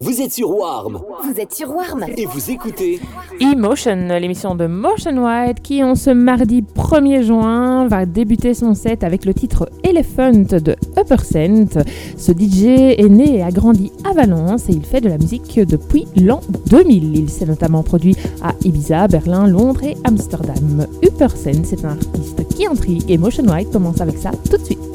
Vous êtes sur Warm. Vous êtes sur Warm. Et vous écoutez Emotion, l'émission de Motion White qui, en ce mardi 1er juin, va débuter son set avec le titre Elephant de Upper Scent. Ce DJ est né et a grandi à Valence et il fait de la musique depuis l'an 2000. Il s'est notamment produit à Ibiza, Berlin, Londres et Amsterdam. Upper Scent, c'est un artiste qui intrigue et Motion White commence avec ça tout de suite.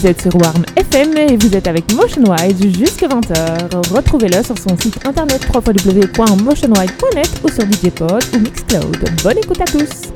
Vous êtes sur Warm FM et vous êtes avec Motion Wide jusqu'à 20h. Retrouvez-le sur son site internet www.motionwide.net ou sur DJ Pod ou Mixcloud. Bonne écoute à tous!